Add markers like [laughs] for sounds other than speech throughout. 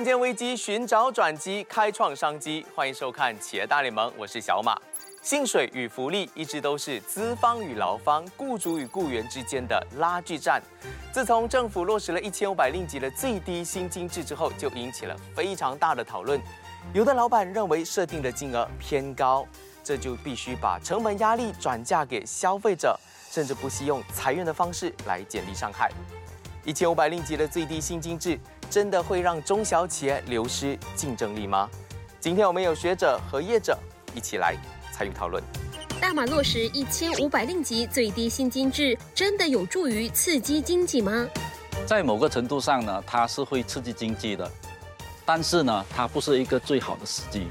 看见危机，寻找转机，开创商机。欢迎收看《企业大联盟》，我是小马。薪水与福利一直都是资方与劳方、雇主与雇员之间的拉锯战。自从政府落实了一千五百令吉的最低薪金制之后，就引起了非常大的讨论。有的老板认为设定的金额偏高，这就必须把成本压力转嫁给消费者，甚至不惜用裁员的方式来减低伤害。一千五百令吉的最低薪金制。真的会让中小企业流失竞争力吗？今天我们有学者和业者一起来参与讨论。大马落实一千五百令吉最低薪金制，真的有助于刺激经济吗？在某个程度上呢，它是会刺激经济的，但是呢，它不是一个最好的时机。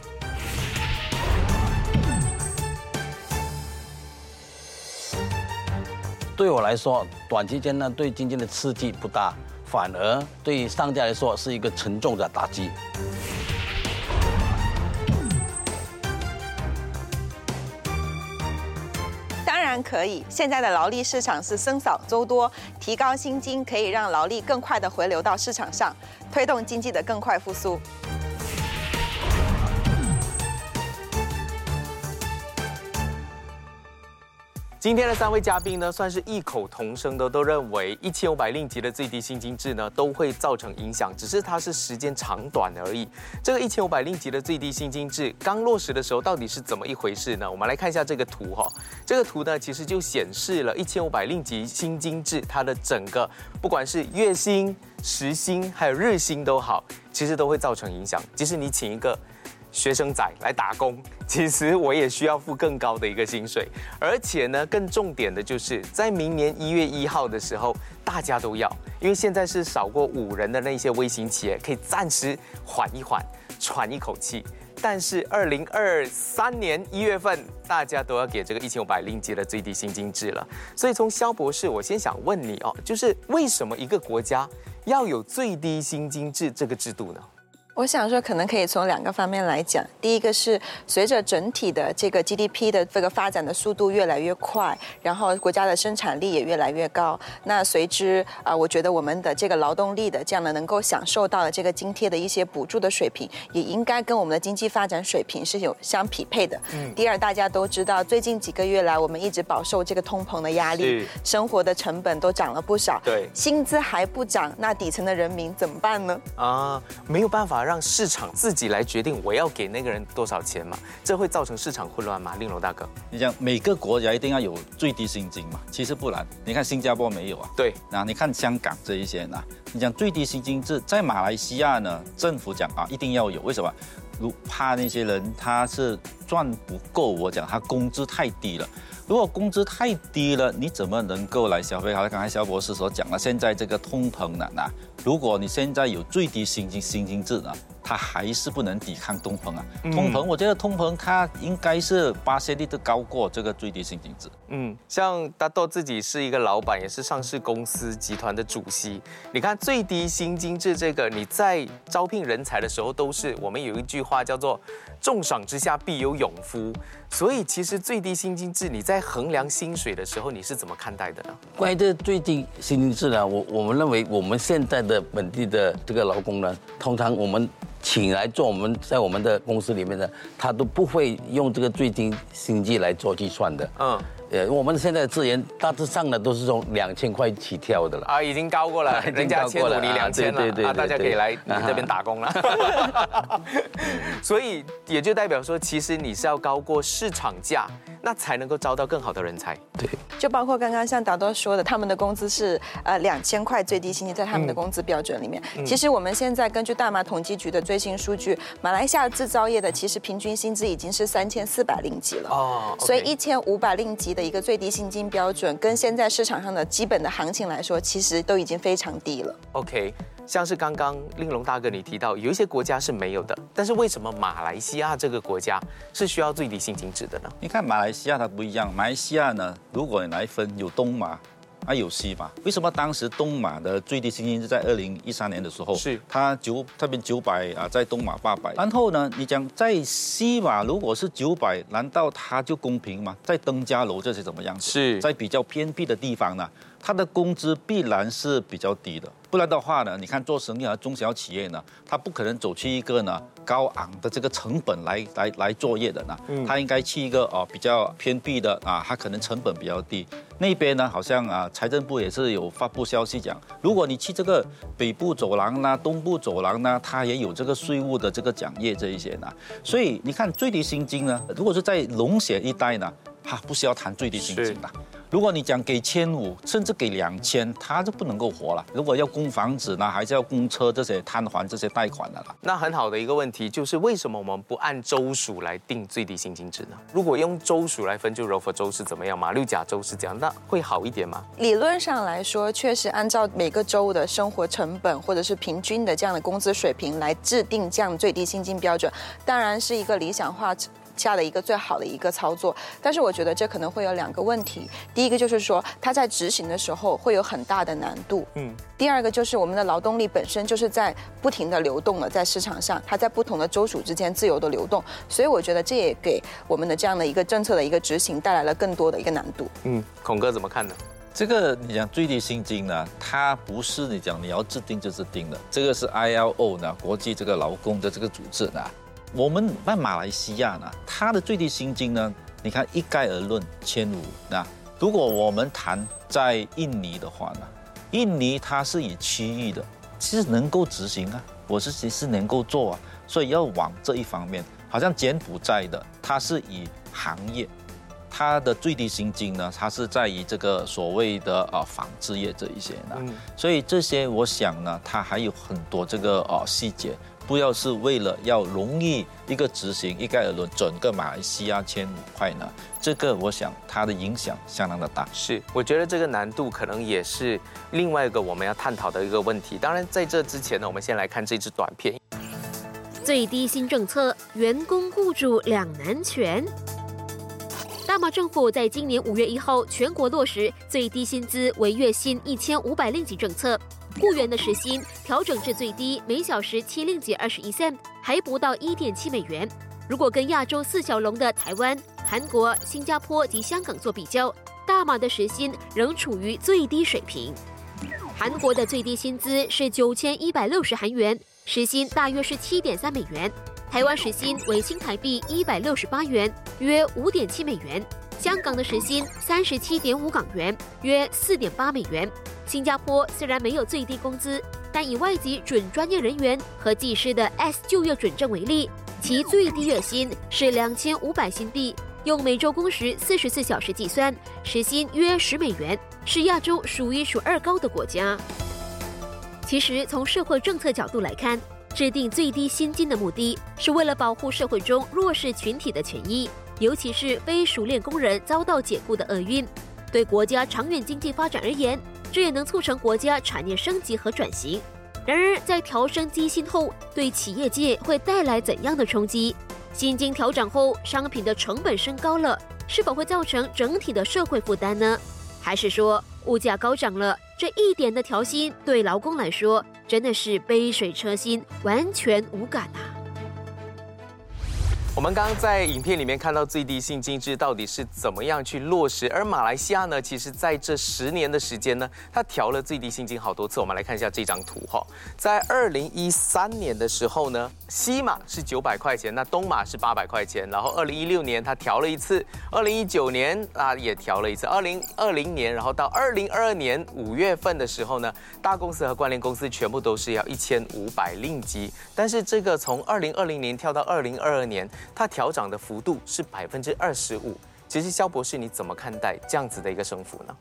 对我来说，短期间呢，对经济的刺激不大。反而对商家来说是一个沉重的打击。当然可以，现在的劳力市场是僧少粥多，提高薪金可以让劳力更快的回流到市场上，推动经济的更快复苏。今天的三位嘉宾呢，算是异口同声的，都认为一千五百令吉的最低薪金制呢，都会造成影响，只是它是时间长短而已。这个一千五百令吉的最低薪金制刚落实的时候，到底是怎么一回事呢？我们来看一下这个图哈，这个图呢，其实就显示了一千五百令吉薪金制它的整个，不管是月薪、时薪还有日薪都好，其实都会造成影响。即使你请一个。学生仔来打工，其实我也需要付更高的一个薪水，而且呢，更重点的就是在明年一月一号的时候，大家都要，因为现在是少过五人的那些微型企业可以暂时缓一缓，喘一口气，但是二零二三年一月份，大家都要给这个一千五百令吉的最低薪金制了。所以从肖博士，我先想问你哦，就是为什么一个国家要有最低薪金制这个制度呢？我想说，可能可以从两个方面来讲。第一个是随着整体的这个 GDP 的这个发展的速度越来越快，然后国家的生产力也越来越高。那随之啊，我觉得我们的这个劳动力的这样的能够享受到的这个津贴的一些补助的水平，也应该跟我们的经济发展水平是有相匹配的。嗯。第二，大家都知道，最近几个月来，我们一直饱受这个通膨的压力，生活的成本都涨了不少。对。薪资还不涨，那底层的人民怎么办呢？啊，没有办法。让市场自己来决定我要给那个人多少钱嘛？这会造成市场混乱吗？令龙大哥，你讲每个国家一定要有最低薪金嘛？其实不然，你看新加坡没有啊？对，那你看香港这一些呢？你讲最低薪金制在马来西亚呢？政府讲啊，一定要有，为什么？如怕那些人他是赚不够，我讲他工资太低了。如果工资太低了，你怎么能够来消费？好像刚才肖博士所讲了，现在这个通膨呢，那如果你现在有最低薪金薪金制呢？它还是不能抵抗通膨啊！通膨，我觉得通膨它应该是八千利都高过这个最低薪金制。嗯，像大豆自己是一个老板，也是上市公司集团的主席。你看最低薪金制这个，你在招聘人才的时候，都是我们有一句话叫做“重赏之下必有勇夫”。所以其实最低薪金制，你在衡量薪水的时候，你是怎么看待的呢？关于这最低薪金制呢，我我们认为我们现在的本地的这个劳工呢，通常我们。请来做我们在我们的公司里面的，他都不会用这个最低薪金来做计算的。嗯。呃，我们现在的资源大致上呢都是从两千块起跳的了啊，已经高过了，[laughs] 人家千五你两千了，对对啊，大家可以来你这边打工了。[laughs] 所以也就代表说，其实你是要高过市场价，那才能够招到更好的人才。对，就包括刚刚像达多说的，他们的工资是呃两千块最低薪金，在他们的工资标准里面。其实我们现在根据大马统计局的最新数据，马来西亚制造业的其实平均薪资已经是三千四百令吉了。哦，所以一千五百令吉。的一个最低薪金标准，跟现在市场上的基本的行情来说，其实都已经非常低了。OK，像是刚刚令龙大哥你提到，有一些国家是没有的，但是为什么马来西亚这个国家是需要最低薪金制的呢？你看马来西亚它不一样，马来西亚呢，如果你来分有东马。啊，有西马？为什么当时东马的最低薪金是在二零一三年的时候？是它九这边九百啊，在东马八百。然后呢，你讲在西马如果是九百，难道它就公平吗？在登嘉楼这些怎么样？是在比较偏僻的地方呢，它的工资必然是比较低的。不然的话呢，你看做生意啊，中小企业呢，他不可能走去一个呢高昂的这个成本来来来作业的呢，他应该去一个哦比较偏僻的啊，他可能成本比较低。那边呢，好像啊财政部也是有发布消息讲，如果你去这个北部走廊呢、东部走廊呢，它也有这个税务的这个奖业这一些呢。所以你看最低薪金呢，如果是在龙血一带呢，它不需要谈最低薪金的。如果你讲给千五，甚至给两千，他就不能够活了。如果要供房子呢，还是要供车这些摊还这些贷款的了。那很好的一个问题就是，为什么我们不按州属来定最低薪金值呢？如果用州属来分，就柔佛州是怎么样，马六甲州是这样，那会好一点吗？理论上来说，确实按照每个州的生活成本或者是平均的这样的工资水平来制定这样最低薪金标准，当然是一个理想化。下的一个最好的一个操作，但是我觉得这可能会有两个问题。第一个就是说，它在执行的时候会有很大的难度。嗯。第二个就是我们的劳动力本身就是在不停的流动了，在市场上，它在不同的州属之间自由的流动，所以我觉得这也给我们的这样的一个政策的一个执行带来了更多的一个难度。嗯，孔哥怎么看呢？这个你讲最低薪金呢，它不是你讲你要制定就制定的，这个是 ILO 呢，国际这个劳工的这个组织呢。我们在马来西亚呢，它的最低薪金呢，你看一概而论千五。那如果我们谈在印尼的话呢，印尼它是以区域的，其实能够执行啊，我是其实能够做啊，所以要往这一方面。好像柬埔寨的，它是以行业，它的最低薪金呢，它是在于这个所谓的呃纺织业这一些呢。所以这些我想呢，它还有很多这个呃细节。不要是为了要容易一个执行一概而论，整个马来西亚千五块呢？这个我想它的影响相当的大。是，我觉得这个难度可能也是另外一个我们要探讨的一个问题。当然，在这之前呢，我们先来看这支短片。最低薪政策，员工雇主两难全。大马政府在今年五月一号全国落实最低薪资为月薪一千五百令吉政策。雇员的时薪调整至最低每小时七令吉二十一 cm 还不到一点七美元。如果跟亚洲四小龙的台湾、韩国、新加坡及香港做比较，大马的时薪仍处于最低水平。韩国的最低薪资是九千一百六十韩元，时薪大约是七点三美元。台湾时薪为新台币一百六十八元，约五点七美元。香港的时薪三十七点五港元，约四点八美元。新加坡虽然没有最低工资，但以外籍准专业人员和技师的 S 就业准证为例，其最低月薪是两千五百新币，用每周工时四十四小时计算，时薪约十美元，是亚洲数一数二高的国家。其实，从社会政策角度来看，制定最低薪金的目的是为了保护社会中弱势群体的权益，尤其是非熟练工人遭到解雇的厄运。对国家长远经济发展而言。这也能促成国家产业升级和转型。然而，在调升基薪后，对企业界会带来怎样的冲击？薪金调整后，商品的成本升高了，是否会造成整体的社会负担呢？还是说，物价高涨了，这一点的调薪对劳工来说真的是杯水车薪，完全无感啊？我们刚刚在影片里面看到最低薪金制到底是怎么样去落实，而马来西亚呢，其实在这十年的时间呢，它调了最低薪金好多次。我们来看一下这张图哈，在二零一三年的时候呢，西马是九百块钱，那东马是八百块钱，然后二零一六年它调了一次，二零一九年啊也调了一次，二零二零年，然后到二零二二年五月份的时候呢，大公司和关联公司全部都是要一千五百令吉，但是这个从二零二零年跳到二零二二年。它调涨的幅度是百分之二十五。其实，肖博士，你怎么看待这样子的一个升幅呢？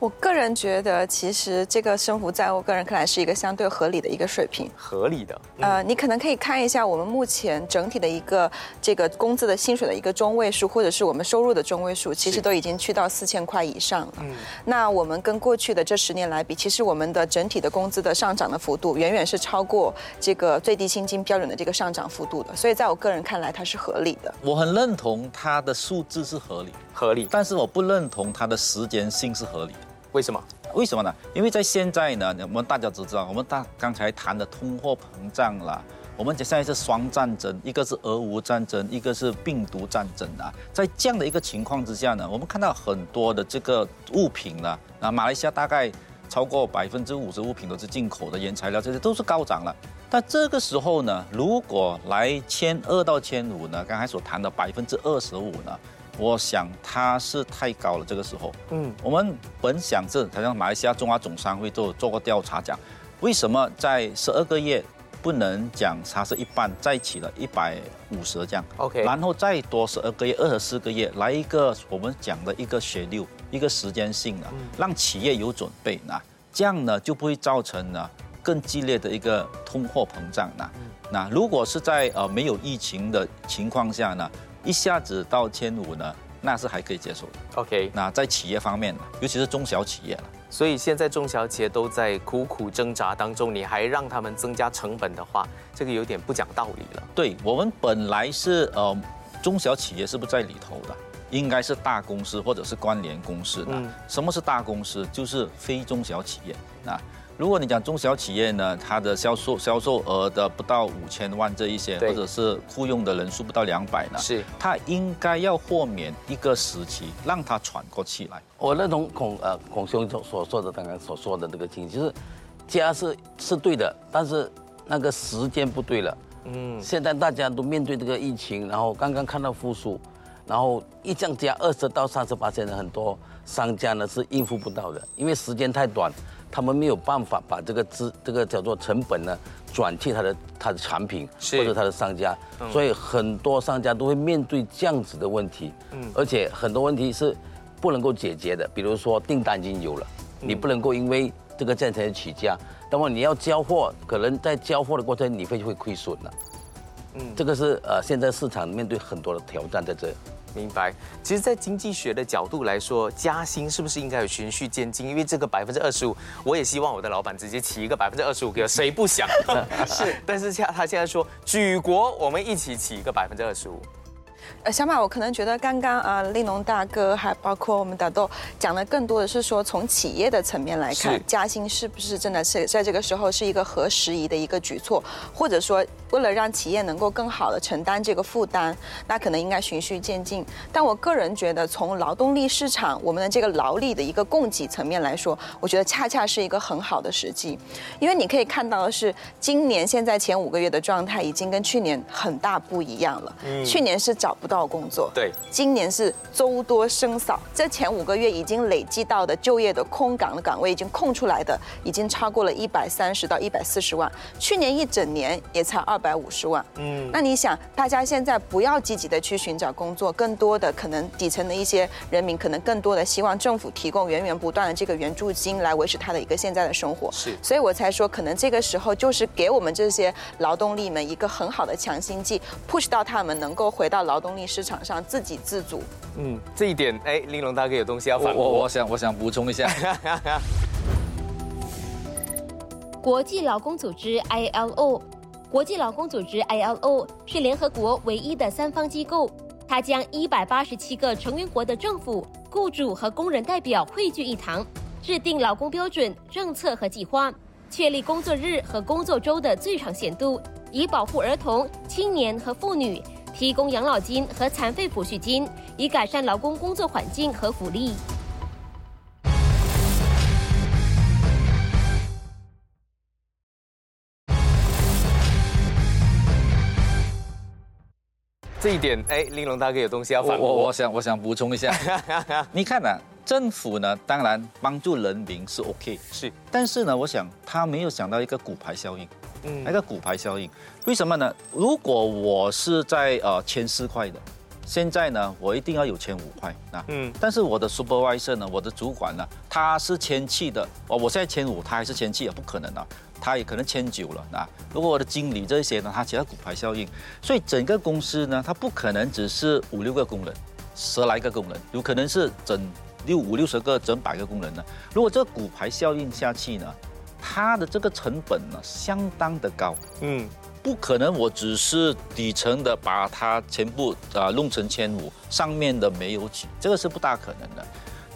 我个人觉得，其实这个升幅在我个人看来是一个相对合理的一个水平。合理的。呃，你可能可以看一下我们目前整体的一个这个工资的薪水的一个中位数，或者是我们收入的中位数，其实都已经去到四千块以上了。嗯。那我们跟过去的这十年来比，其实我们的整体的工资的上涨的幅度，远远是超过这个最低薪金标准的这个上涨幅度的。所以，在我个人看来，它是合理的。我很认同它的数字是合理，合理。但是我不认同它的时间性是合理的。为什么？为什么呢？因为在现在呢，我们大家都知道，我们大刚才谈的通货膨胀了，我们现在是双战争，一个是俄乌战争，一个是病毒战争啊。在这样的一个情况之下呢，我们看到很多的这个物品呢，啊，马来西亚大概超过百分之五十物品都是进口的原材料，这些都是高涨了。但这个时候呢，如果来千二到千五呢，刚才所谈的百分之二十五呢，我想它是太高了。这个时候，嗯，我们本想是，好像马来西亚中华总商会都做过调查，讲为什么在十二个月。不能讲它是一半再起了一百五十这样，OK，然后再多十二个月、二十四个月来一个我们讲的一个血流，一个时间性的，让企业有准备那这样呢就不会造成呢更激烈的一个通货膨胀呢。那如果是在呃没有疫情的情况下呢，一下子到千五呢，那是还可以接受的。OK，那在企业方面呢，尤其是中小企业了。所以现在中小企业都在苦苦挣扎当中，你还让他们增加成本的话，这个有点不讲道理了。对我们本来是呃中小企业是不是在里头的？应该是大公司或者是关联公司的。什么是大公司？就是非中小企业啊。如果你讲中小企业呢，它的销售销售额的不到五千万这一些，或者是雇佣的人数不到两百呢，是它应该要豁免一个时期，让它喘过气来。我认同孔呃孔兄所所说的刚刚所说的这个情形，就是加是是对的，但是那个时间不对了。嗯，现在大家都面对这个疫情，然后刚刚看到复苏，然后一降加二十到三十八千的很多商家呢是应付不到的，因为时间太短。他们没有办法把这个资这个叫做成本呢转替他的他的产品或者他的商家，所以很多商家都会面对这样子的问题，嗯，而且很多问题是不能够解决的，比如说订单已经有了，你不能够因为这个价钱起价，那么你要交货，可能在交货的过程你会会亏损了，嗯，这个是呃现在市场面对很多的挑战在这。明白，其实，在经济学的角度来说，加薪是不是应该有循序渐进？因为这个百分之二十五，我也希望我的老板直接起一个百分之二十五给我，[laughs] 谁不想？[laughs] 是，但是现他现在说举国我们一起起一个百分之二十五。呃，小马，我可能觉得刚刚啊，利农大哥还包括我们大豆讲的更多的是说，从企业的层面来看，加薪是不是真的是在这个时候是一个合时宜的一个举措，或者说为了让企业能够更好的承担这个负担，那可能应该循序渐进。但我个人觉得，从劳动力市场我们的这个劳力的一个供给层面来说，我觉得恰恰是一个很好的时机，因为你可以看到的是，今年现在前五个月的状态已经跟去年很大不一样了。嗯，去年是找不。到工作，对，今年是周多生少，这前五个月已经累计到的就业的空岗的岗位已经空出来的，已经超过了一百三十到一百四十万，去年一整年也才二百五十万。嗯，那你想，大家现在不要积极的去寻找工作，更多的可能底层的一些人民，可能更多的希望政府提供源源不断的这个援助金来维持他的一个现在的生活。是，所以我才说，可能这个时候就是给我们这些劳动力们一个很好的强心剂，push 到他们能够回到劳动力。市场上自给自足，嗯，这一点，哎，玲珑大哥有东西要反驳。我我想我想补充一下，[laughs] 国际劳工组织 ILO，国际劳工组织 ILO 是联合国唯一的三方机构，它将一百八十七个成员国的政府、雇主和工人代表汇聚一堂，制定劳工标准、政策和计划，确立工作日和工作周的最长限度，以保护儿童、青年和妇女。提供养老金和残废抚恤金，以改善劳工工作环境和福利。这一点，哎，玲珑大哥有东西要反驳。我我想我想补充一下，[laughs] 你看呢，政府呢，当然帮助人民是 OK，是，但是呢，我想他没有想到一个骨牌效应。那个骨牌效应，为什么呢？如果我是在呃签四块的，现在呢，我一定要有签五块啊。嗯。但是我的 supervisor 呢，我的主管呢，他是签七的，哦，我现在签五，他还是签七也？不可能啊，他也可能签九了啊。如果我的经理这些呢，他其他骨牌效应，所以整个公司呢，它不可能只是五六个工人，十来个工人，有可能是整六五六十个、整百个工人呢。如果这个骨牌效应下去呢？它的这个成本呢，相当的高，嗯，不可能，我只是底层的把它全部啊弄成千五，上面的没有起，这个是不大可能的。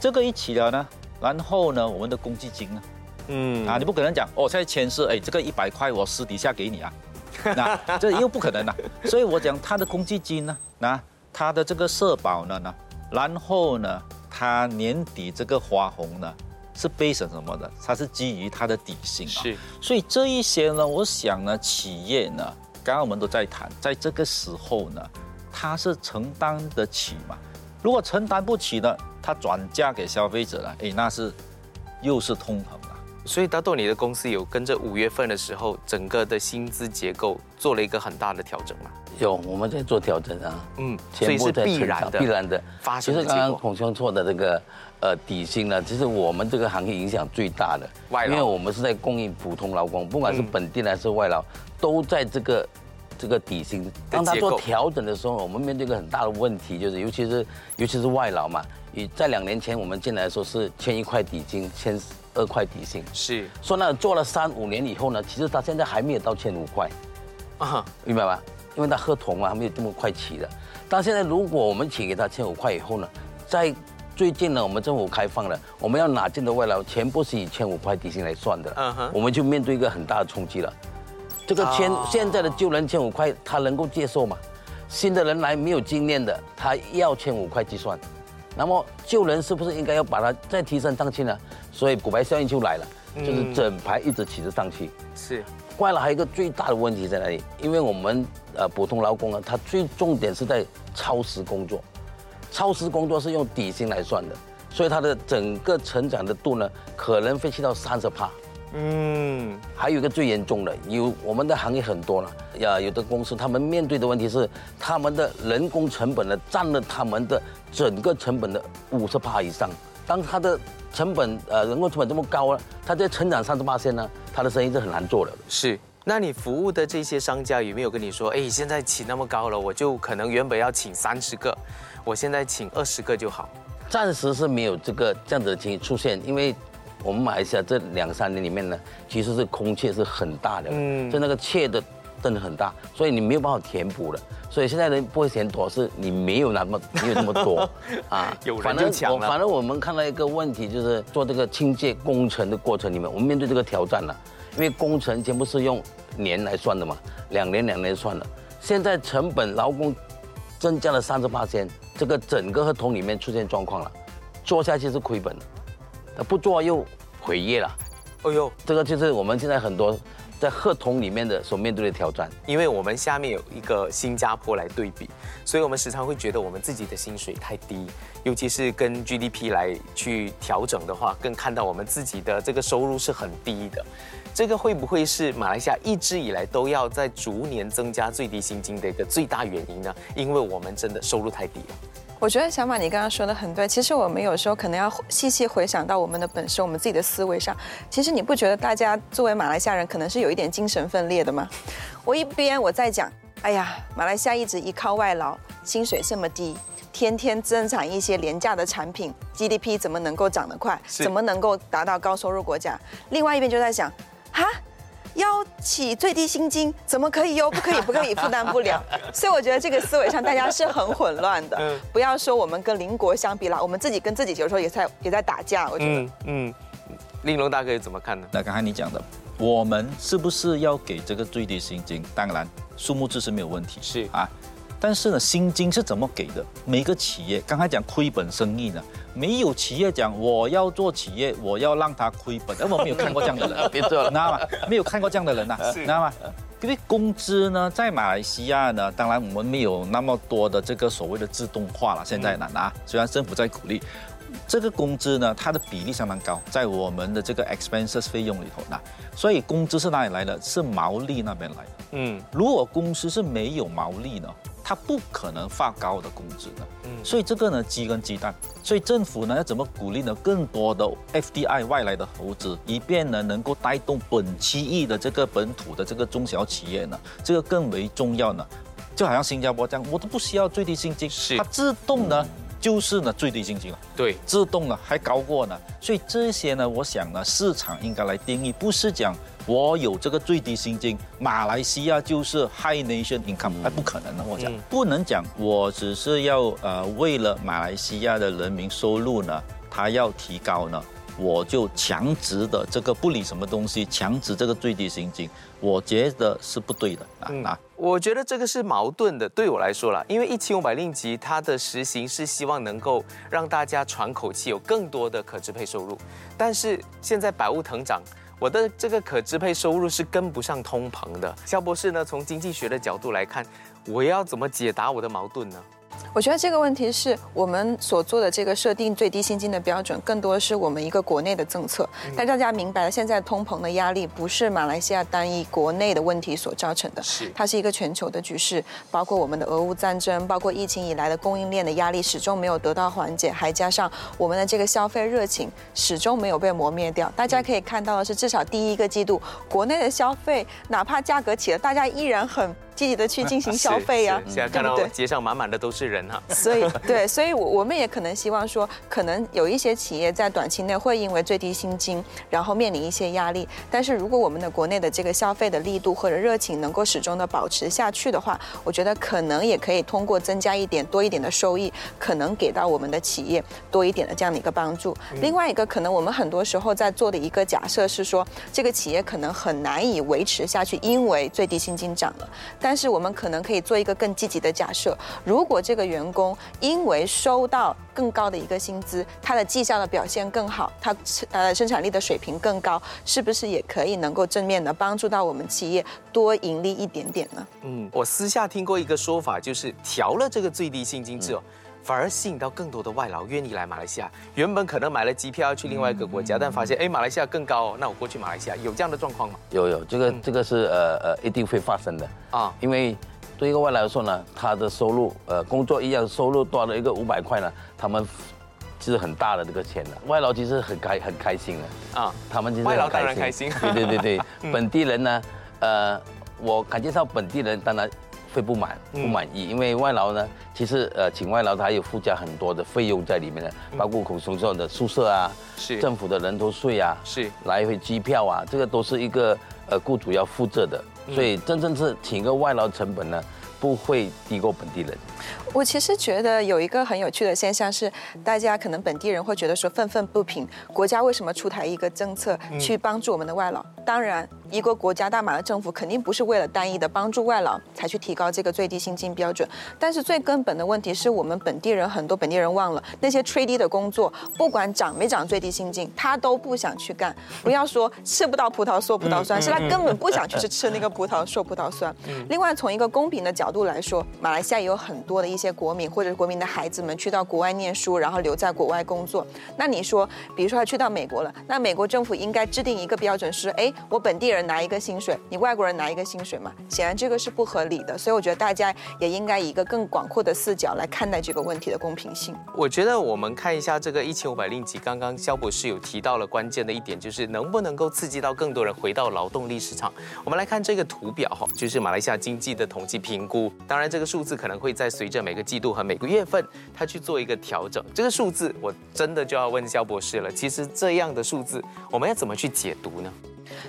这个一起了呢，然后呢，我们的公积金呢，嗯，啊，你不可能讲，哦，现在签是，哎，这个一百块我私底下给你啊，那 [laughs] 这又不可能了。所以我讲他的公积金呢，那他的这个社保呢呢，然后呢，他年底这个花红呢。是备审什么的？它是基于它的底薪啊。是，所以这一些呢，我想呢，企业呢，刚刚我们都在谈，在这个时候呢，它是承担得起嘛？如果承担不起呢，它转嫁给消费者了，哎，那是又是通膨了。所以大豆，你的公司有跟着五月份的时候，整个的薪资结构做了一个很大的调整嘛？有，我们在做调整啊。嗯，所以是必然的，必然的发其实刚刚。孔兄做的这个呃底薪呢，其实我们这个行业影响最大的，因为我们是在供应普通劳工，不管是嗯本地人还是外劳，都在这个这个底薪。当他做调整的时候，我们面对一个很大的问题，就是尤其是尤其是外劳嘛，以在两年前我们进来的时候是签一块底薪，签二块底薪。是说那做了三五年以后呢，其实他现在还没有到签五块。啊，明白吧？因为他合同嘛，还没有这么快起的。但现在如果我们起给他签五块以后呢，在最近呢，我们政府开放了，我们要拿进的外劳全部是以千五块底薪来算的，嗯哼我们就面对一个很大的冲击了。这个千、哦现在的旧人千五块，他能够接受吗？新的人来没有经验的，他要千五块计算，那么旧人是不是应该要把它再提升上去呢？所以骨牌效应就来了，就是整排一直起着上去。是外劳还有一个最大的问题在哪里？因为我们呃普通劳工呢，他最重点是在超时工作，超时工作是用底薪来算的，所以他的整个成长的度呢，可能会去到三十帕。嗯，还有一个最严重的，有我们的行业很多了，呀，有的公司他们面对的问题是，他们的人工成本呢占了他们的整个成本的五十帕以上。当他的成本呃人工成本这么高了，他在成长三十八线呢，他的生意是很难做的。是。那你服务的这些商家有没有跟你说，哎，现在起那么高了，我就可能原本要请三十个，我现在请二十个就好？暂时是没有这个这样子的情形出现，因为我们马来西亚这两三年里面呢，其实是空缺是很大的，嗯嗯，就那个缺的真的很大，所以你没有办法填补了。所以现在人不会嫌多，是你没有那么没有那么多 [laughs] 啊有人反正就抢了我反正我们看到一个问题，就是做这个清洁工程的过程里面，我们面对这个挑战了，因为工程全部是用年来算的嘛，两年两年算的，现在成本劳工增加了三十八千，这个整个合同里面出现状况了，做下去是亏本的，那不做又毁业了，哎呦，这个就是我们现在很多在合同里面的所面对的挑战。因为我们下面有一个新加坡来对比，所以我们时常会觉得我们自己的薪水太低，尤其是跟 GDP 来去调整的话，更看到我们自己的这个收入是很低的。这个会不会是马来西亚一直以来都要在逐年增加最低薪金的一个最大原因呢？因为我们真的收入太低了。我觉得小马你刚刚说的很对，其实我们有时候可能要细细回想到我们的本身，我们自己的思维上。其实你不觉得大家作为马来西亚人，可能是有一点精神分裂的吗？我一边我在讲，哎呀，马来西亚一直依靠外劳，薪水这么低。天天增产一些廉价的产品，GDP 怎么能够涨得快？怎么能够达到高收入国家？另外一边就在想，哈，要起最低薪金，怎么可以哟？不可以，不可以，负担不了。[laughs] 所以我觉得这个思维上大家是很混乱的。嗯不要说我们跟邻国相比啦，我们自己跟自己有时候也在也在打架。我觉得，嗯嗯，令龙大哥怎么看呢？那刚才你讲的，我们是不是要给这个最低薪金？当然，数目字是没有问题，是啊。但是呢，薪金是怎么给的？每个企业刚才讲亏本生意呢，没有企业讲我要做企业，我要让它亏本，而我没有看过这样的人，[laughs] 别做了知道吗？没有看过这样的人呐、[laughs] 是知道吗？因为工资呢，在马来西亚呢，当然我们没有那么多的这个所谓的自动化了，现在呢啊，虽然政府在鼓励，这个工资呢，它的比例相当高，在我们的这个 expenses 费用里头呢，所以工资是哪里来的？是毛利那边来的。嗯如果公司是没有毛利呢，它不可能发高的工资的。嗯所以这个呢，鸡跟鸡蛋。所以政府呢要怎么鼓励呢？更多的 FDI 外来的投资，以便呢能够带动本区域的这个本土的这个中小企业呢，这个更为重要呢。就好像新加坡这样，我都不需要最低薪金，是它自动呢就是呢最低薪金了。对，自动呢还高过呢，所以这些呢，我想呢，市场应该来定义，不是讲我有这个最低薪金，马来西亚就是 high nation income，哎，不可能的，我讲、嗯。不能讲我只是要呃为了马来西亚的人民收入呢，它要提高呢，我就强制的这个不理什么东西，强制这个最低薪金，我觉得是不对的啊。那我觉得这个是矛盾的，对我来说啦，因为一千五百令吉它的实行是希望能够让大家喘口气，有更多的可支配收入，但是现在百物腾涨。我的这个可支配收入是跟不上通膨的。肖博士呢，从经济学的角度来看，我要怎么解答我的矛盾呢？我觉得这个问题是我们所做的这个设定最低薪金的标准，更多是我们一个国内的政策。但大家明白了，现在通膨的压力不是马来西亚单一国内的问题所造成的，是它是一个全球的局势，包括我们的俄乌战争，包括疫情以来的供应链的压力始终没有得到缓解，还加上我们的这个消费热情始终没有被磨灭掉。大家可以看到的是，至少第一个季度国内的消费，哪怕价格起了，大家依然很。积极的去进行消费呀，现在看到街上满满的都是人哈。所以 [laughs] 对，所以我我们也可能希望说，可能有一些企业在短期内会因为最低薪金，然后面临一些压力。但是如果我们的国内的这个消费的力度或者热情能够始终的保持下去的话，我觉得可能也可以通过增加一点多一点的收益，可能给到我们的企业多一点的这样的一个帮助。另外一个可能我们很多时候在做的一个假设是说，这个企业可能很难以维持下去，因为最低薪金涨了。但是我们可能可以做一个更积极的假设：如果这个员工因为收到更高的一个薪资，他的绩效的表现更好，他呃生产力的水平更高，是不是也可以能够正面的帮助到我们企业多盈利一点点呢？嗯，我私下听过一个说法，就是调了这个最低薪金之后。反而吸引到更多的外劳愿意来马来西亚。原本可能买了机票要去另外一个国家，但发现哎，马来西亚更高哦，那我过去马来西亚。有这样的状况吗？有有，这个这个是呃呃一定会发生的啊。因为对一个外来说呢，他的收入呃工作一样收入多了一个五百块呢，他们其实很大的这个钱的。外劳其实很开很开心的啊，他们其实外劳当然开心。对对对对，[laughs] 本地人呢，呃，我感觉到本地人当然。会不满不满意，因为外劳呢，其实呃，请外劳他有附加很多的费用在里面的，包括孔松上的宿舍啊，是政府的人头税啊，是来回机票啊，这个都是一个呃雇主要负责的，所以真正是请个外劳成本呢，不会低过本地人。我其实觉得有一个很有趣的现象是，大家可能本地人会觉得说愤愤不平，国家为什么出台一个政策去帮助我们的外劳？当然。一个国家大马的政府肯定不是为了单一的帮助外劳才去提高这个最低薪金标准，但是最根本的问题是我们本地人很多本地人忘了那些吹低的工作，不管涨没涨最低薪金，他都不想去干。不要说吃不到葡萄说葡萄酸，是他根本不想去吃那个葡萄说葡萄酸。另外，从一个公平的角度来说，马来西亚也有很多的一些些国民或者国民的孩子们去到国外念书，然后留在国外工作。那你说，比如说他去到美国了，那美国政府应该制定一个标准是：哎，我本地人。拿一个薪水，你外国人拿一个薪水嘛？显然这个是不合理的，所以我觉得大家也应该以一个更广阔的视角来看待这个问题的公平性。我觉得我们看一下这个一千五百令吉，刚刚肖博士有提到了关键的一点，就是能不能够刺激到更多人回到劳动力市场。我们来看这个图表哈，就是马来西亚经济的统计评估。当然，这个数字可能会在随着每个季度和每个月份，他去做一个调整。这个数字我真的就要问肖博士了。其实这样的数字，我们要怎么去解读呢？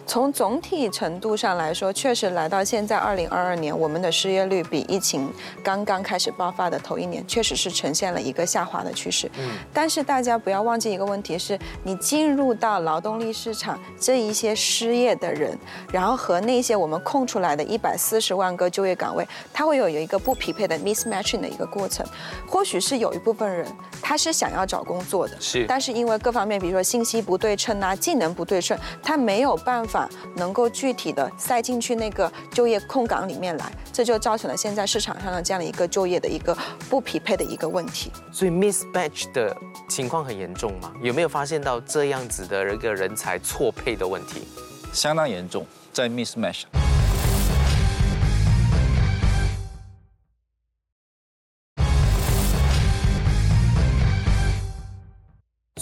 从总体程度上来说，确实来到现在二零二二年，我们的失业率比疫情刚刚开始爆发的头一年，确实是呈现了一个下滑的趋势。嗯，但是大家不要忘记一个问题，是你进入到劳动力市场这一些失业的人，然后和那些我们空出来的一百四十万个就业岗位，它会有有一个不匹配的 mismatching 的一个过程。或许是有一部分人他是想要找工作的，是，但是因为各方面，比如说信息不对称啊，技能不对称，他没有办法。法能够具体的塞进去那个就业空岗里面来，这就造成了现在市场上的这样的一个就业的一个不匹配的一个问题。所以 mismatch 的情况很严重吗？有没有发现到这样子的一个人才错配的问题？相当严重，在 mismatch。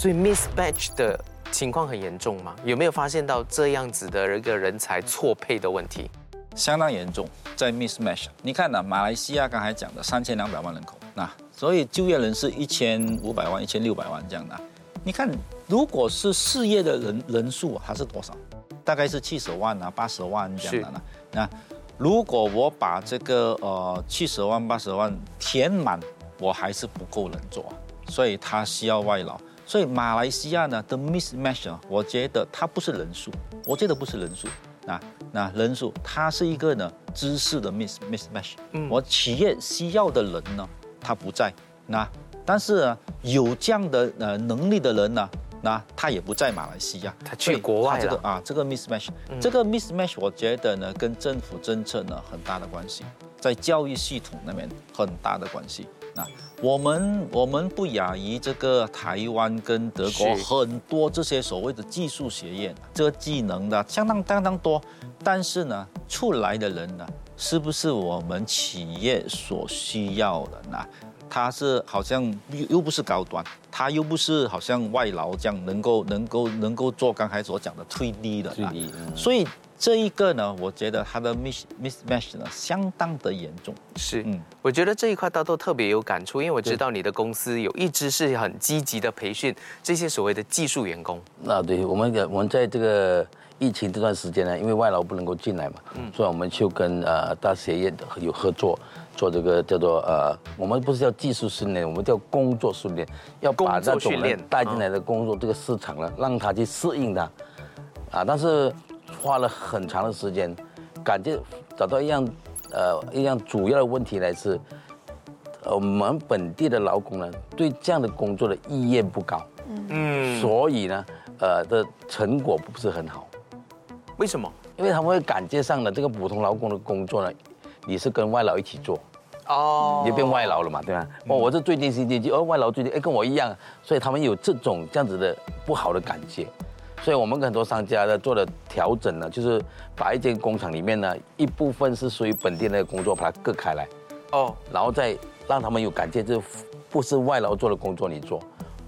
所以 mismatch 的。情况很严重吗？有没有发现到这样子的一个人才错配的问题？相当严重，在 mismatch。你看呢，马来西亚刚才讲的三千两百万人口，那所以就业人是一千五百万、一千六百万这样的。你看，如果是失业的人人数它是多少？大概是七十万啊、八十万这样的。那如果我把这个呃七十万、八十万填满，我还是不够人做，所以他需要外劳。所以马来西亚呢的 mismatch 啊，我觉得它不是人数，我觉得不是人数。那那人数，它是一个呢知识的 miss mismatch。嗯，我企业需要的人呢，他不在。那但是呢，有这样的呃能力的人呢，那他也不在马来西亚，他去国外了啊。这个 mismatch，这个 mismatch，我觉得呢，跟政府政策呢很大的关系，在教育系统那边很大的关系。那我们我们不亚于这个台湾跟德国很多这些所谓的技术学院，这个技能的相当相当多，但是呢，出来的人呢，是不是我们企业所需要的呢？他是好像又又不是高端，他又不是好像外劳这样能够能够能够做刚才所讲的推低的，所以。这一个呢，我觉得它的 miss mismatch 呢相当的严重。是，嗯，我觉得这一块大都特别有感触，因为我知道你的公司有一支是很积极的培训这些所谓的技术员工。那对我们我们在这个疫情这段时间呢，因为外劳不能够进来嘛，嗯，所以我们就跟呃大学业有合作，做这个叫做呃，我们不是叫技术训练，我们叫工作训练，要把那种带进来的工作这个市场呢，让他去适应它，啊，但是。花了很长的时间，感觉找到一样，呃，一样主要的问题呢是，我们本地的劳工呢，对这样的工作的意愿不高，嗯，所以呢，呃，的成果不是很好。为什么？因为他们会感觉上呢这个普通劳工的工作呢，你是跟外劳一起做，哦，你变外劳了嘛，对吧？哦，我是最低薪金，哦，外劳最低，哎，跟我一样，所以他们有这种这样子的不好的感觉。所以，我们很多商家呢做了调整呢，就是把一间工厂里面呢一部分是属于本地的工作，把它割开来，哦，然后再让他们有感觉，这不是外劳做的工作你做，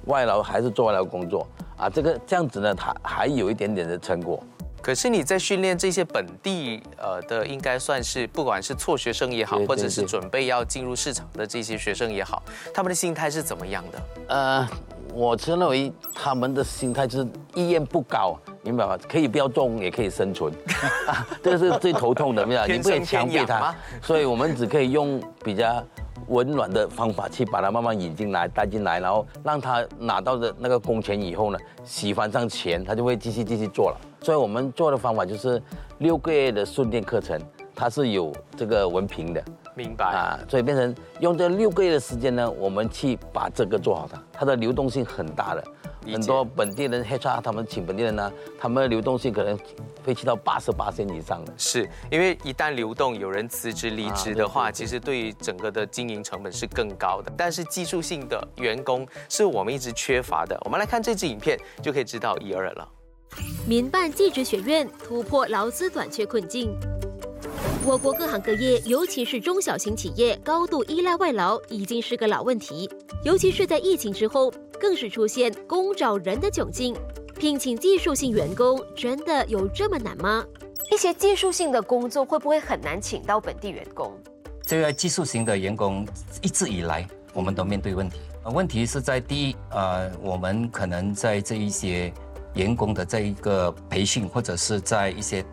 外劳还是做外劳工作啊，这个这样子呢，它还有一点点的成果。可是你在训练这些本地呃的，应该算是不管是辍学生也好，或者是准备要进入市场的这些学生也好，他们的心态是怎么样的？呃。我认为他们的心态就是意愿不高，明白吗？可以不要种，也可以生存，[laughs] 这个是最头痛的，明白你不可以强迫他，所以我们只可以用比较温暖的方法去把他慢慢引进来、带进来，然后让他拿到的那个工钱以后呢，喜欢上钱，他就会继续继续做了。所以我们做的方法就是六个月的训练课程，它是有这个文凭的。明白啊，所以变成用这六个月的时间呢，我们去把这个做好它，它的流动性很大的，很多本地人 HR 他们请本地人呢，他们的流动性可能会去到八十八线以上的。是因为一旦流动，有人辞职离职的话，其实对于整个的经营成本是更高的。但是技术性的员工是我们一直缺乏的。我们来看这支影片，就可以知道一二了。民办技职学院突破劳资短缺困境。我国各行各业，尤其是中小型企业，高度依赖外劳已经是个老问题。尤其是在疫情之后，更是出现工找人的窘境。聘请技术性员工真的有这么难吗？一些技术性的工作会不会很难请到本地员工？这个技术型的员工一直以来我们都面对问题。问题是在第一，呃，我们可能在这一些员工的这一个培训，或者是在一些。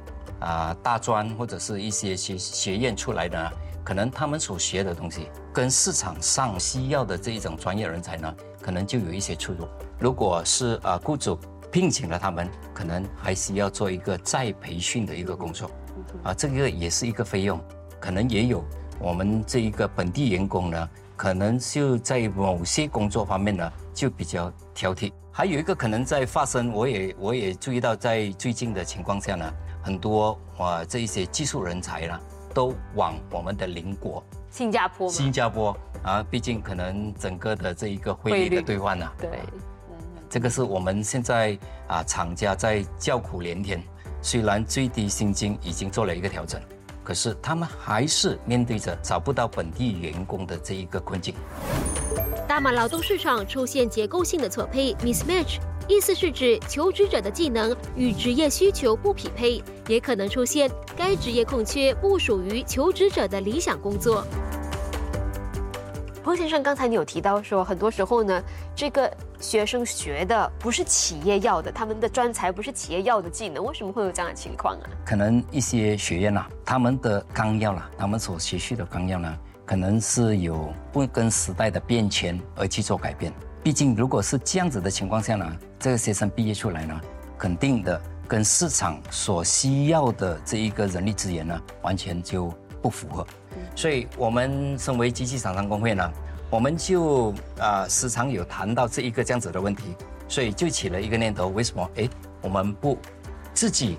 啊，大专或者是一些学学院出来的，可能他们所学的东西跟市场上需要的这一种专业人才呢，可能就有一些出入。如果是啊，雇主聘请了他们，可能还需要做一个再培训的一个工作，啊，这个也是一个费用。可能也有我们这一个本地员工呢，可能就在某些工作方面呢，就比较挑剔。还有一个可能在发生，我也我也注意到，在最近的情况下呢。很多啊，这一些技术人才呢，都往我们的邻国新加坡。新加坡啊，毕竟可能整个的这一个汇率的兑换呢，对，这个是我们现在啊，厂家在叫苦连天。虽然最低薪金已经做了一个调整，可是他们还是面对着找不到本地员工的这一个困境。大马劳动市场出现结构性的错配 （mismatch）。意思是指求职者的技能与职业需求不匹配，也可能出现该职业空缺不属于求职者的理想工作。彭先生，刚才你有提到说，很多时候呢，这个学生学的不是企业要的，他们的专才不是企业要的技能，为什么会有这样的情况啊？可能一些学院呐，他们的纲要啦，他们所学习的纲要呢，可能是有不跟时代的变迁而去做改变。毕竟如果是这样子的情况下呢，这个学生毕业出来呢，肯定的跟市场所需要的这一个人力资源呢，完全就不符合。所以，我们身为机器厂商工会呢，我们就啊时常有谈到这一个这样子的问题，所以就起了一个念头：为什么？哎，我们不自己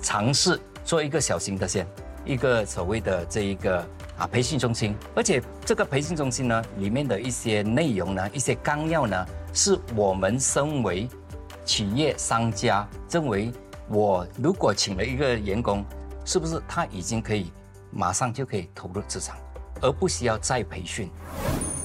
尝试做一个小型的先，一个所谓的这一个啊培训中心，而且这个培训中心呢，里面的一些内容呢，一些纲要呢，是我们身为企业商家认为，我如果请了一个员工，是不是他已经可以马上就可以投入职场，而不需要再培训？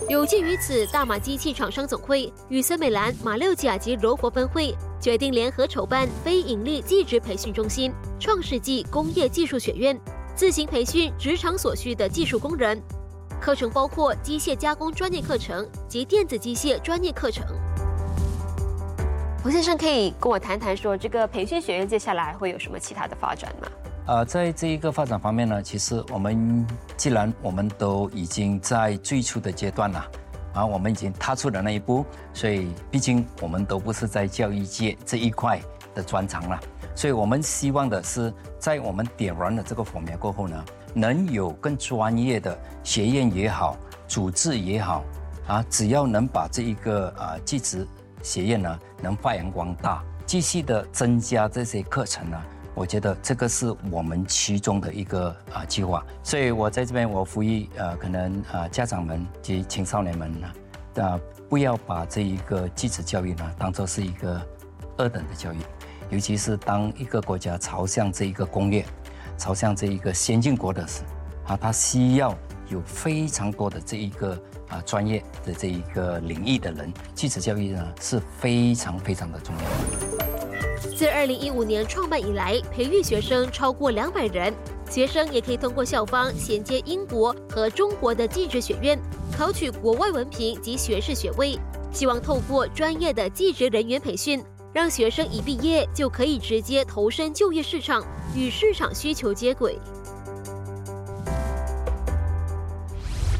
有鉴于此，大马机器厂商总会与森美兰、马六甲及罗活分会决定联合筹办非盈利技职培训中心——创世纪工业技术学院，自行培训职场所需的技术工人。课程包括机械加工专业课程及电子机械专业课程。胡先生可以跟我谈谈，说这个培训学院接下来会有什么其他的发展吗？呃，在这一个发展方面呢，其实我们既然我们都已经在最初的阶段了，啊，我们已经踏出了那一步，所以毕竟我们都不是在教育界这一块的专长了，所以我们希望的是在我们点燃了这个火苗过后呢，能有更专业的学院也好，组织也好，啊，只要能把这一个啊技职学院呢能发扬光大，继续的增加这些课程呢。我觉得这个是我们其中的一个啊计划，所以我在这边我呼吁呃，可能啊家长们及青少年们呢，啊不要把这一个继子教育呢当做是一个二等的教育，[laughs] 尤其是当一个国家朝向这一个工业，朝向这一个先进国的时，啊，它需要有非常多的这一个啊专业的这一个领域的人，继子教育呢是非常非常的重要。自二零一五年创办以来，培育学生超过两百人。学生也可以通过校方衔接英国和中国的技职学院，考取国外文凭及学士学位。希望透过专业的技职人员培训，让学生一毕业就可以直接投身就业市场，与市场需求接轨。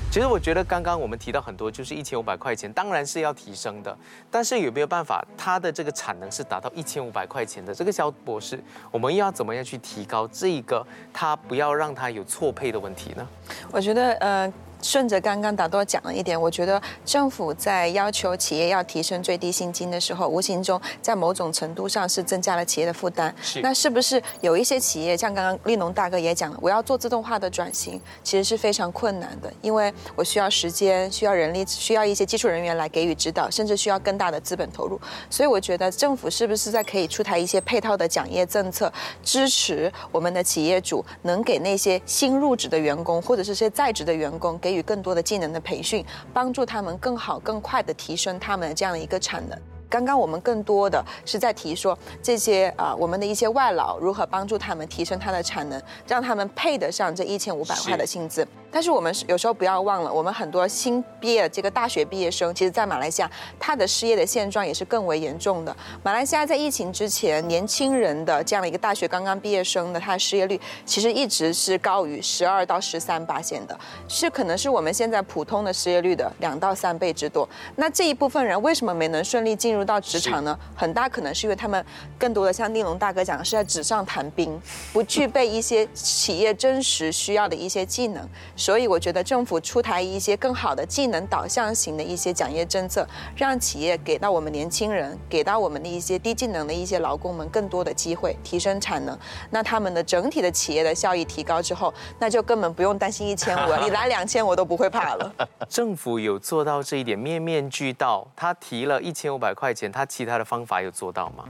其实我觉得刚刚我们提到很多，就是一千五百块钱，当然是要提升的。但是有没有办法，它的这个产能是达到一千五百块钱的？这个肖博士，我们要怎么样去提高这一个，它不要让它有错配的问题呢？我觉得，呃。顺着刚刚达多讲了一点，我觉得政府在要求企业要提升最低薪金的时候，无形中在某种程度上是增加了企业的负担。是。那是不是有一些企业，像刚刚立农大哥也讲了，我要做自动化的转型，其实是非常困难的，因为我需要时间，需要人力，需要一些技术人员来给予指导，甚至需要更大的资本投入。所以我觉得政府是不是在可以出台一些配套的奖业政策，支持我们的企业主，能给那些新入职的员工或者是些在职的员工。给予更多的技能的培训，帮助他们更好、更快的提升他们的这样的一个产能。刚刚我们更多的是在提说这些啊，我们的一些外劳如何帮助他们提升他的产能，让他们配得上这一千五百块的薪资。但是我们有时候不要忘了，我们很多新毕业的这个大学毕业生，其实在马来西亚，他的失业的现状也是更为严重的。马来西亚在疫情之前，年轻人的这样的一个大学刚刚毕业生的他的失业率，其实一直是高于十二到十三八线的，是可能是我们现在普通的失业率的两到三倍之多。那这一部分人为什么没能顺利进入到职场呢？很大可能是因为他们更多的像宁龙大哥讲的，是在纸上谈兵，不具备一些企业真实需要的一些技能。所以我觉得政府出台一些更好的技能导向型的一些奖业政策，让企业给到我们年轻人，给到我们的一些低技能的一些劳工们更多的机会，提升产能。那他们的整体的企业的效益提高之后，那就根本不用担心一千五，你来两千我都不会怕了。[laughs] 政府有做到这一点，面面俱到。他提了一千五百块块钱，他其他的方法有做到吗？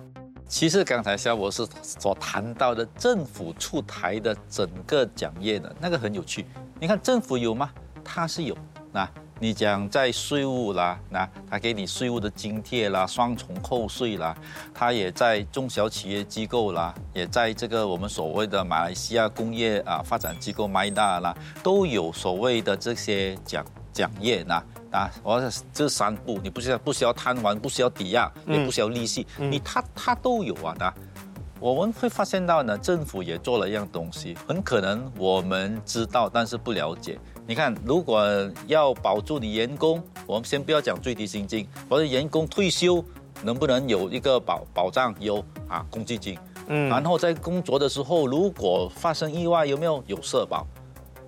其实刚才肖博士所谈到的政府出台的整个奖业的那个很有趣。你看政府有吗？它是有。那你讲在税务啦，那他给你税务的津贴啦，双重扣税啦，他也在中小企业机构啦，也在这个我们所谓的马来西亚工业啊发展机构 MIDA 啦，都有所谓的这些奖奖业呐。啊，我这三步，你不需要不需要贪玩，不需要抵押，也不需要利息，你他他都有啊的。我们会发现到呢，政府也做了一样东西，很可能我们知道，但是不了解。你看，如果要保住你员工，我们先不要讲最低薪金，或者员工退休能不能有一个保保障？有啊，公积金。嗯，然后在工作的时候，如果发生意外，有没有有社保？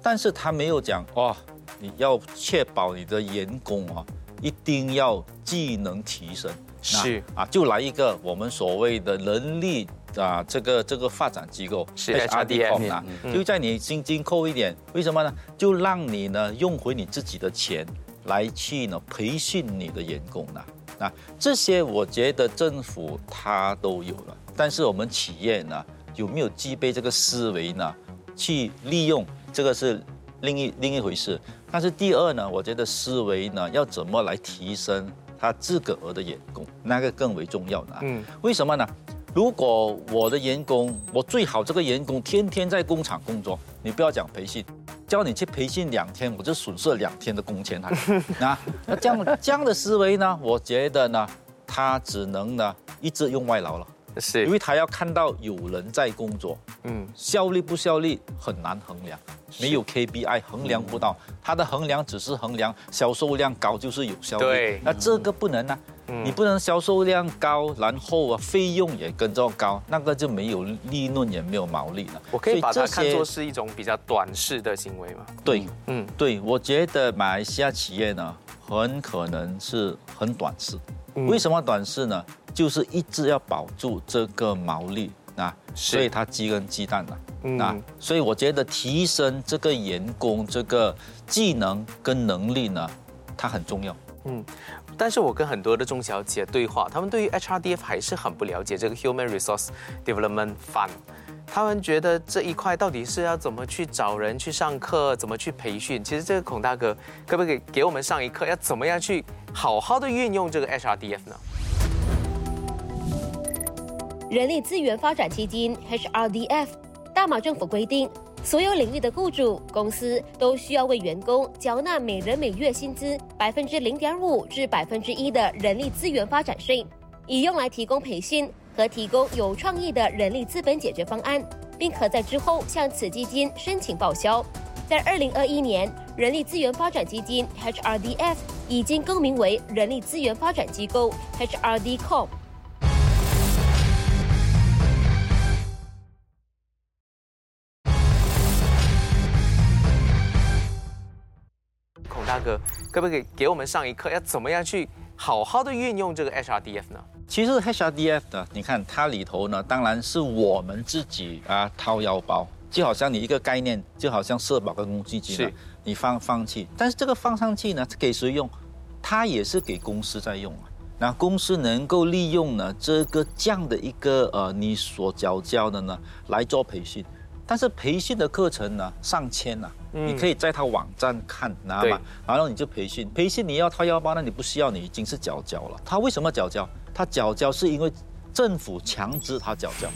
但是他没有讲哇，你要确保你的员工啊，一定要技能提升。是啊，就来一个我们所谓的人力啊，这个这个发展机构是 HRDF 啊，就在你薪金扣一点，为什么呢？就让你呢用回你自己的钱来去呢培训你的员工呢。啊，这些我觉得政府它都有了，但是我们企业呢有没有具备这个思维呢？去利用这个是另一另一回事。但是第二呢，我觉得思维呢要怎么来提升？他自个儿的员工，那个更为重要呢。嗯，为什么呢？如果我的员工，我最好这个员工天天在工厂工作，你不要讲培训，叫你去培训两天，我就损失了两天的工钱。[laughs] 那那这样这样的思维呢？我觉得呢，他只能呢一直用外劳了。是，因为他要看到有人在工作，嗯，效率不效率很难衡量，没有 KPI 衡量不到，他的衡量只是衡量销售量高就是有效率，对，那这个不能啊，你不能销售量高，然后啊费用也跟着高，那个就没有利润也没有毛利了。我可以把它看作是一种比较短视的行为吗？对，嗯，对，我觉得马来西亚企业呢，很可能是很短视，为什么短视呢？就是一直要保住这个毛利啊，所以它鸡跟鸡蛋了啊，所以我觉得提升这个员工这个技能跟能力呢，它很重要。嗯，但是我跟很多的中小企业对话，他们对于 HRDF 还是很不了解这个 Human Resource Development Fund，他们觉得这一块到底是要怎么去找人去上课，怎么去培训？其实这个孔大哥可不可以给我们上一课，要怎么样去好好的运用这个 HRDF 呢？人力资源发展基金 （HRDF） 大马政府规定，所有领域的雇主公司都需要为员工缴纳每人每月薪资百分之零点五至百分之一的人力资源发展税，以用来提供培训和提供有创意的人力资本解决方案，并可在之后向此基金申请报销。在二零二一年，人力资源发展基金 （HRDF） 已经更名为人力资源发展机构 （HRDCom）。大哥，可不可以给我们上一课，要怎么样去好好的运用这个 HRDF 呢？其实 HRDF 呢，你看它里头呢，当然是我们自己啊掏腰包，就好像你一个概念，就好像社保跟公积金，是，你放放弃，但是这个放上去呢，给谁用？它也是给公司在用啊。那公司能够利用呢这个这样的一个呃你所缴交的呢来做培训。但是培训的课程呢，上千呐，你可以在他网站看，知道吗？然后你就培训，培训你要掏腰包，那你不需要，你已经是缴交了。他为什么缴交？他缴交是因为政府强制他缴交，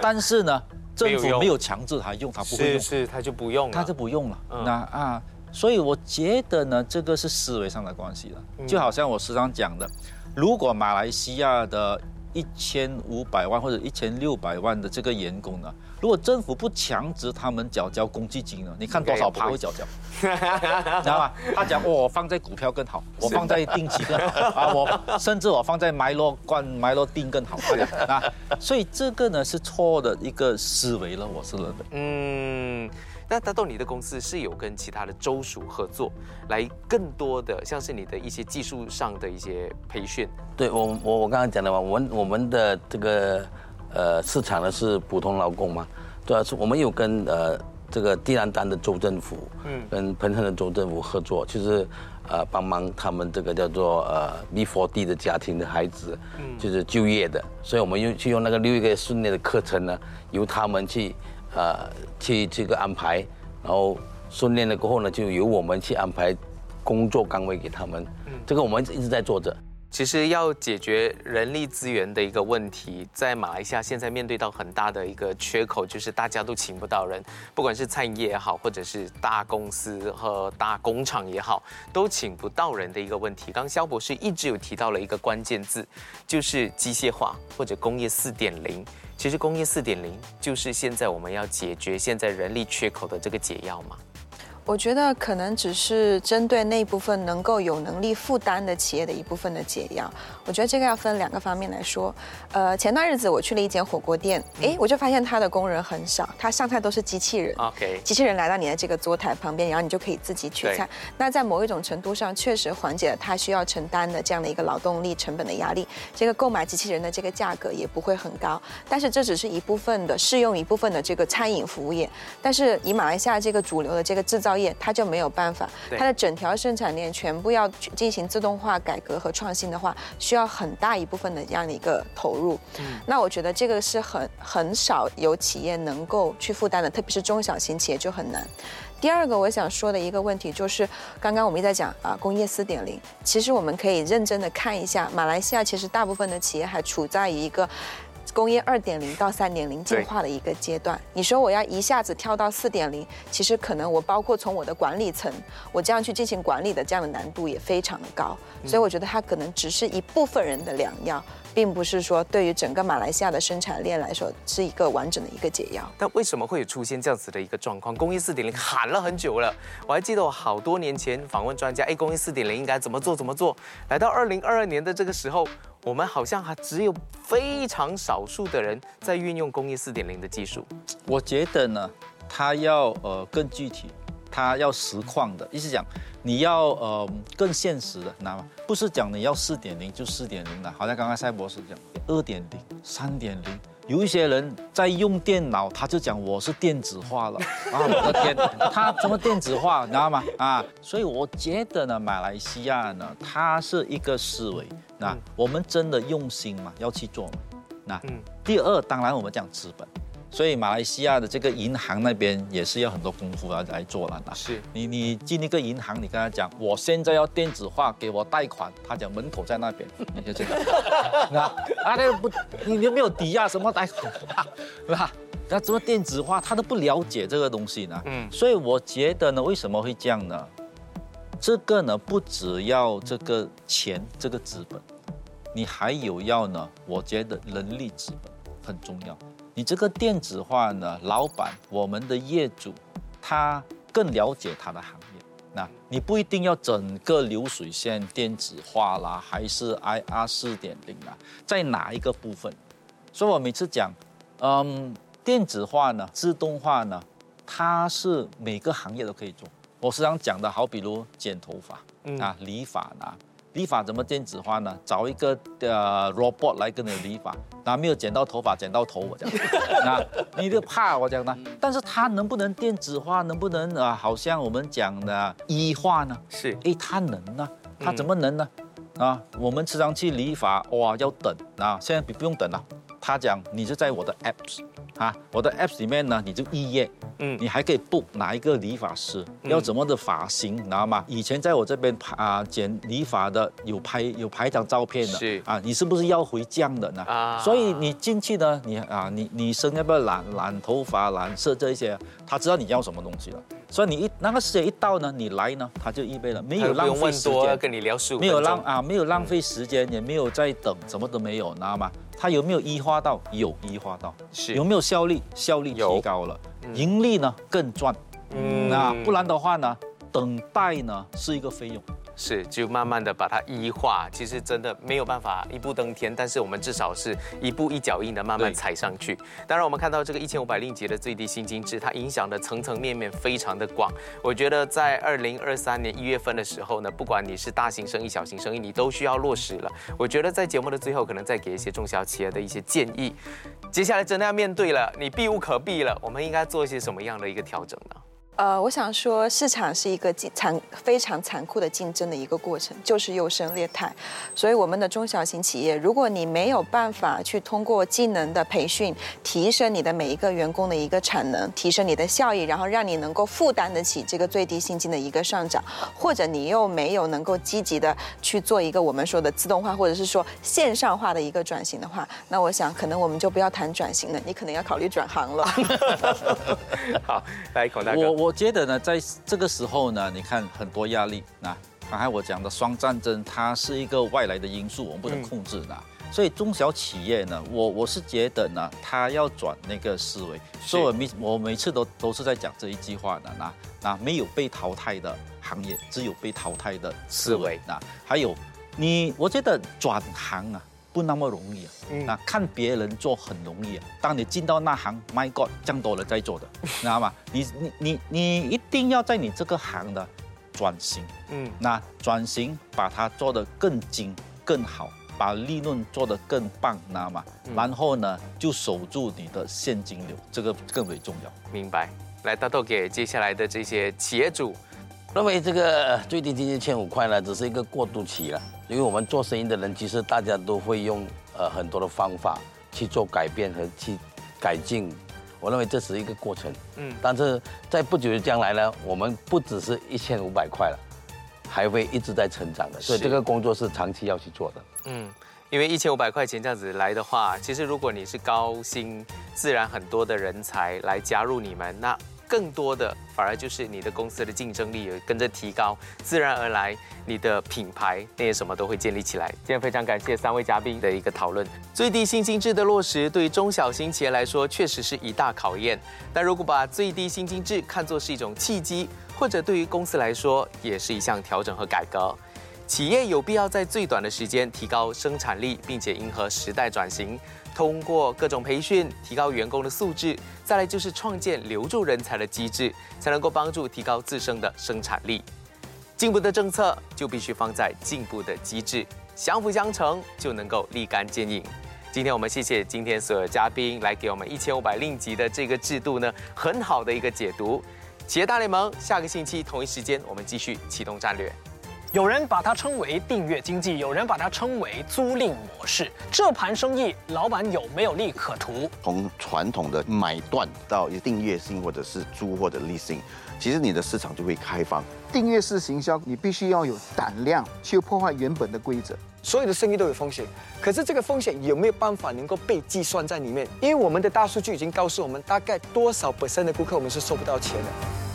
但是呢，政府没有强制他用，他不会用，是他就不用了，他就不用了。那啊，所以我觉得呢，这个是思维上的关系了。就好像我时常讲的，如果马来西亚的一千五百万或者一千六百万的这个员工呢？如果政府不强制他们缴交公积金呢？你看多少趴会缴交，[laughs] 知道吗？他讲我放在股票更好，我放在定期更好啊，我甚至我放在埋落罐埋落定更好 [laughs] 啊。所以这个呢是错的一个思维了，我是认为。嗯。那达到你的公司是有跟其他的州属合作，来更多的像是你的一些技术上的一些培训。对我我我刚刚讲的嘛，我们我们的这个呃市场呢是普通劳工嘛，对啊，是我们有跟呃这个地兰丹的州政府，嗯，跟彭亨的州政府合作，就是呃帮忙他们这个叫做呃 B4D 的家庭的孩子，嗯，就是就业的，所以我们用去用那个六个月训练的课程呢，由他们去。呃，去这个安排，然后训练了过后呢，就由我们去安排工作岗位给他们。嗯，这个我们一直在做着。其实要解决人力资源的一个问题，在马来西亚现在面对到很大的一个缺口，就是大家都请不到人，不管是餐饮业也好，或者是大公司和大工厂也好，都请不到人的一个问题。刚肖博士一直有提到了一个关键字，就是机械化或者工业四点零。其实工业四点零就是现在我们要解决现在人力缺口的这个解药嘛。我觉得可能只是针对那部分能够有能力负担的企业的一部分的解药。我觉得这个要分两个方面来说。呃，前段日子我去了一间火锅店，哎，我就发现他的工人很少，他上菜都是机器人。OK，机器人来到你的这个桌台旁边，然后你就可以自己取菜。那在某一种程度上，确实缓解了他需要承担的这样的一个劳动力成本的压力。这个购买机器人的这个价格也不会很高。但是这只是一部分的适用一部分的这个餐饮服务业。但是以马来西亚这个主流的这个制造业，它就没有办法，它的整条生产链全部要进行自动化改革和创新的话，需要很大一部分的这样的一个投入。嗯，那我觉得这个是很很少有企业能够去负担的，特别是中小型企业就很难。第二个我想说的一个问题就是，刚刚我们一直在讲啊，工业四点零，其实我们可以认真的看一下，马来西亚其实大部分的企业还处在一个。工业二点零到三点零进化的一个阶段，你说我要一下子跳到四点零，其实可能我包括从我的管理层，我这样去进行管理的这样的难度也非常的高，所以我觉得它可能只是一部分人的良药，并不是说对于整个马来西亚的生产链来说是一个完整的一个解药。但为什么会有出现这样子的一个状况？工业四点零喊了很久了，我还记得我好多年前访问专家，哎，工业四点零应该怎么做怎么做？来到二零二二年的这个时候。我们好像还只有非常少数的人在运用工业四点零的技术。我觉得呢，它要呃更具体，它要实况的，意思讲你要呃更现实的，知道吗？不是讲你要四点零就四点零的，好像刚刚赛博士讲二点零、三点零。有一些人在用电脑，他就讲我是电子化了 [laughs] 啊！我的天，他怎么电子化？你知道吗？啊，所以我觉得呢，马来西亚呢，它是一个思维，那我们真的用心嘛，要去做嘛。那第二，当然我们讲资本。所以马来西亚的这个银行那边也是要很多功夫要来做了的。是你你进一个银行，你跟他讲，我现在要电子化，给我贷款，他讲门口在那边，[laughs] 你就这样。那啊那不，你又没有抵押什么贷款，是吧？那怎么电子化，他都不了解这个东西呢。嗯。所以我觉得呢，为什么会这样呢？这个呢，不只要这个钱这个资本，你还有要呢，我觉得人力资本很重要。你这个电子化呢，老板，我们的业主，他更了解他的行业。那你不一定要整个流水线电子化啦，还是 IR 四点零啊，在哪一个部分？所以我每次讲，嗯，电子化呢，自动化呢，它是每个行业都可以做。我时常讲的好，比如剪头发啊，理发啊。理发怎么电子化呢？找一个呃 robot 来跟你理发，那没有剪到头发，剪到头我讲，[laughs] 那你就怕我讲呢？但是它能不能电子化？能不能啊？好像我们讲的医化呢？是，哎，它能呢？它怎么能呢？啊，我们时常去理发，哇，要等啊，现在不不用等了。他讲，你就在我的 apps 啊，我的 apps 里面呢，你就预约，嗯，你还可以 book 哪一个理发师，要怎么的发型，知道吗？以前在我这边拍啊剪理发的，有拍有拍张照片的，是啊，你是不是要回降的呢？啊，所以你进去呢，你啊，你你生要不要染染头发、染色这一些，他知道你要什么东西了。所以你一那个时间一到呢，你来呢，他就预备了，没有浪费时间，跟你聊没有浪啊，没有浪费时间，也没有在等，什么都没有，知道吗？它有没有一化到？有一化到，是有没有效率？效率提高了，盈利呢更赚。嗯，那不然的话呢，等待呢是一个费用。是，就慢慢的把它一化，其实真的没有办法一步登天，但是我们至少是一步一脚印的慢慢踩上去。当然，我们看到这个一千五百令吉的最低薪金制，它影响的层层面面非常的广。我觉得在二零二三年一月份的时候呢，不管你是大型生意、小型生意，你都需要落实了。我觉得在节目的最后，可能再给一些中小企业的一些建议。接下来真的要面对了，你避无可避了，我们应该做一些什么样的一个调整呢？呃，我想说，市场是一个残非常残酷的竞争的一个过程，就是优胜劣汰。所以，我们的中小型企业，如果你没有办法去通过技能的培训，提升你的每一个员工的一个产能，提升你的效益，然后让你能够负担得起这个最低薪金的一个上涨，或者你又没有能够积极的去做一个我们说的自动化，或者是说线上化的一个转型的话，那我想可能我们就不要谈转型了，你可能要考虑转行了。[laughs] 好，来孔大哥。我觉得呢，在这个时候呢，你看很多压力。那刚才我讲的双战争，它是一个外来的因素，我们不能控制的。所以中小企业呢，我我是觉得呢，他要转那个思维。所以我每我每次都都是在讲这一句话的，那那没有被淘汰的行业，只有被淘汰的思维。那还有你，我觉得转行啊不那么容易啊。嗯。那看别人做很容易啊，当你进到那行，My God，这样多了再做的，[laughs] 知道吗？你你你你一定要在你这个行的转型。嗯。那转型把它做得更精更好。把利润做得更棒，知道吗，然后呢，就守住你的现金流，这个更为重要。明白。来，大豆给接下来的这些企业主，认为这个最低薪金千五块呢，只是一个过渡期了。因为我们做生意的人，其实大家都会用呃很多的方法去做改变和去改进。我认为这是一个过程。嗯。但是在不久的将来呢，我们不只是一千五百块了。还会一直在成长的，所以这个工作是长期要去做的。嗯，因为一千五百块钱这样子来的话，其实如果你是高薪，自然很多的人才来加入你们，那更多的反而就是你的公司的竞争力也跟着提高，自然而来你的品牌那些什么都会建立起来。今天非常感谢三位嘉宾的一个讨论。最低薪金制的落实对于中小型企业来说确实是一大考验，但如果把最低薪金制看作是一种契机。或者对于公司来说，也是一项调整和改革。企业有必要在最短的时间提高生产力，并且迎合时代转型，通过各种培训提高员工的素质。再来就是创建留住人才的机制，才能够帮助提高自身的生产力。进步的政策就必须放在进步的机制，相辅相成就能够立竿见影。今天我们谢谢今天所有嘉宾来给我们一千五百令吉的这个制度呢，很好的一个解读。企业大联盟，下个星期同一时间，我们继续启动战略。有人把它称为订阅经济，有人把它称为租赁模式。这盘生意，老板有没有利可图？从传统的买断到订阅性，或者是租或者 leasing，，其实你的市场就会开放。订阅式行销，你必须要有胆量去破坏原本的规则。所有的生意都有风险，可是这个风险有没有办法能够被计算在里面？因为我们的大数据已经告诉我们，大概多少本身的顾客我们是收不到钱的。